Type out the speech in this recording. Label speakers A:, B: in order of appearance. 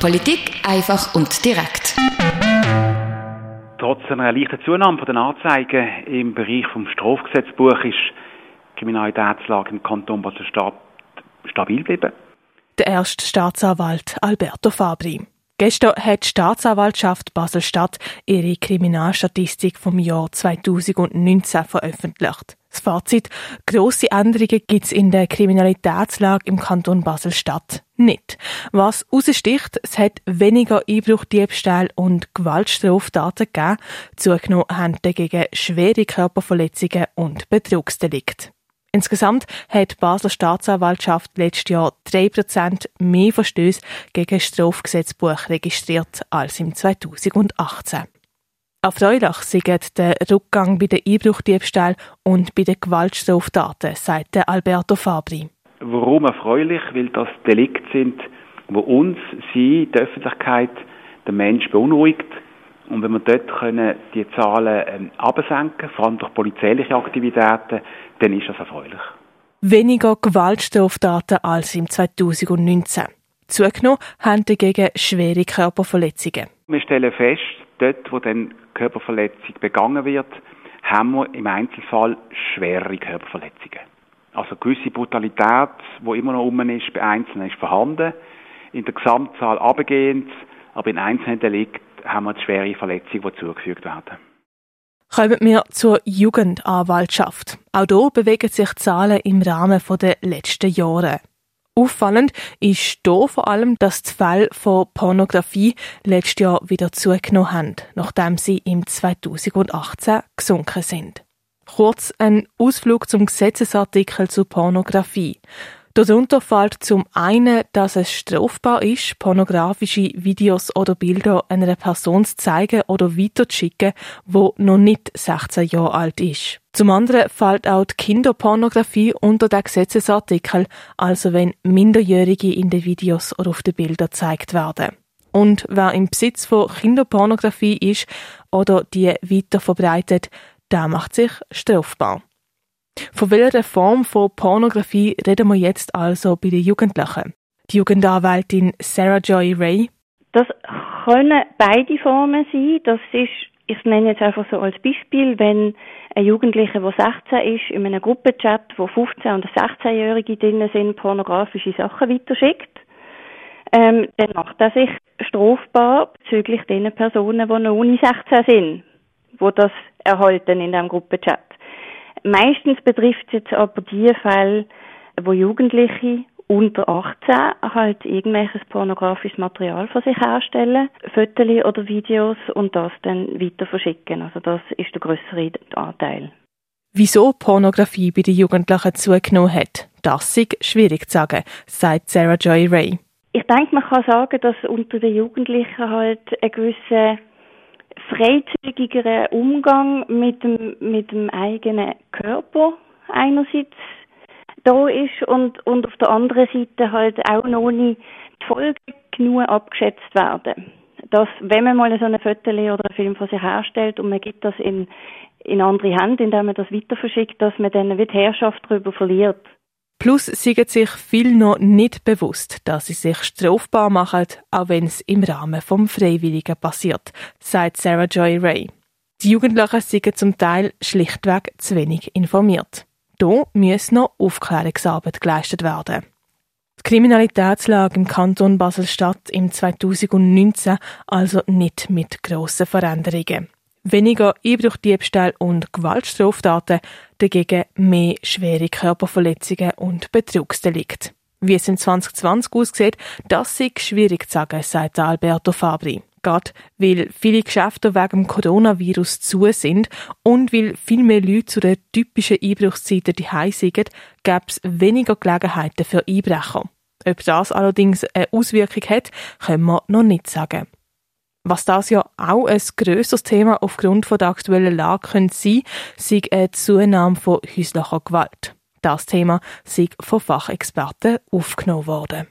A: Politik einfach und direkt.
B: Trotz einer leichten Zunahme der Anzeigen im Bereich des Strafgesetzbuch ist die Kriminalitätslage im Kanton Basel-Stadt stabil geblieben.
C: Der erste Staatsanwalt Alberto Fabri. Gestern hat die Staatsanwaltschaft Basel-Stadt ihre Kriminalstatistik vom Jahr 2019 veröffentlicht. Das Fazit, grosse Änderungen gibt es in der Kriminalitätslage im Kanton Basel-Stadt nicht. Was heraussticht, es hat weniger Einbruch, Diebstahl und Gewaltstraftaten gegeben. Zugenommen haben dagegen schwere Körperverletzungen und Betrugsdelikte. Insgesamt hat die Basler Staatsanwaltschaft letztes Jahr 3% mehr Verstöße gegen das Strafgesetzbuch registriert als im 2018. Erfreulich sei der Rückgang bei den Einbruchdiebstahl und bei den Gewaltstraftaten, sagt Alberto Fabri.
B: Warum erfreulich? Weil das Delikte sind, wo uns, sie, die Öffentlichkeit, der Mensch beunruhigt. Und wenn wir dort können die Zahlen ähm, absenken, vor allem durch polizeiliche Aktivitäten, dann ist das erfreulich.
C: Weniger Gewaltstraftaten als im 2019. Zugenommen haben dagegen schwere Körperverletzungen.
B: Wir stellen fest, dort, wo dann Körperverletzung begangen wird, haben wir im Einzelfall schwere Körperverletzungen. Also gewisse Brutalität, die immer noch um ist, bei Einzelnen ist vorhanden. In der Gesamtzahl abgehend, aber in einzelnen Delikten haben wir schwere Verletzungen, die zugefügt werden.
C: Kommen wir zur Jugendanwaltschaft. Auch hier bewegen sich Zahlen im Rahmen der letzten Jahre. Auffallend ist hier vor allem, dass die Fälle von Pornografie letztes Jahr wieder zugenommen haben, nachdem sie im 2018 gesunken sind. Kurz ein Ausflug zum Gesetzesartikel zu Pornografie. Darunter fällt zum einen, dass es strafbar ist, pornografische Videos oder Bilder einer Person zu zeigen oder weiterzuschicken, wo noch nicht 16 Jahre alt ist. Zum anderen fällt auch die Kinderpornografie unter den Gesetzesartikel, also wenn Minderjährige in den Videos oder auf den Bildern gezeigt werden. Und wer im Besitz von Kinderpornografie ist oder die weiter verbreitet, der macht sich strafbar. Von welcher Form von Pornografie reden wir jetzt also bei den Jugendlichen? Die Jugendanwältin Sarah Joy Ray.
D: Das können beide Formen sein. Das ist, ich nenne jetzt einfach so als Beispiel, wenn ein Jugendlicher, der 16 ist, in einem Gruppenchat, wo 15- und 16-Jährige drin sind, pornografische Sachen weiterschickt, ähm, dann macht er sich strafbar bezüglich den Personen, die noch ohne 16 sind, wo das erhalten in diesem Gruppenchat. Meistens betrifft es jetzt aber die Fälle, wo Jugendliche unter 18 halt irgendwelches pornografisches Material von sich herstellen, Fotos oder Videos und das dann weiter verschicken. Also das ist der größere Anteil.
C: Wieso Pornografie bei den Jugendlichen zugenommen hat, das ist schwierig zu sagen, sagt Sarah Joy Ray.
D: Ich denke, man kann sagen, dass unter den Jugendlichen halt eine gewisse freizügigeren Umgang mit dem, mit dem eigenen Körper einerseits da ist und, und auf der anderen Seite halt auch noch nicht die Folgen genug abgeschätzt werden. Dass, wenn man mal so eine Foto oder einen Film von sich herstellt und man gibt das in, in andere Hände, indem man das weiter verschickt, dass man dann wieder Herrschaft darüber verliert.
C: Plus sind sich viel noch nicht bewusst, dass sie sich strafbar machen, auch wenn es im Rahmen vom Freiwilligen passiert, sagt Sarah Joy Ray. Die Jugendlichen sind zum Teil schlichtweg zu wenig informiert. Hier muss noch Aufklärungsarbeit geleistet werden. Die Kriminalitätslage im Kanton Basel-Stadt im 2019 also nicht mit grossen Veränderungen. Weniger Einbruchdiebstahl und Gewaltstraftaten, dagegen mehr schwere Körperverletzungen und Betrugsdelikte. Wie es in 2020 aussieht, das ist schwierig zu sagen, sagt Alberto Fabri. Gerade weil viele Geschäfte wegen dem Coronavirus zu sind und weil viel mehr Leute zu den typischen Einbruchszeiten die sind, gäbe es weniger Gelegenheiten für Einbrecher. Ob das allerdings eine Auswirkung hat, können wir noch nicht sagen. Was das ja auch ein grösseres Thema aufgrund der aktuellen Lage könnte sein, sei eine Zunahme von häuslicher Gewalt. Das Thema sei von Fachexperten aufgenommen worden.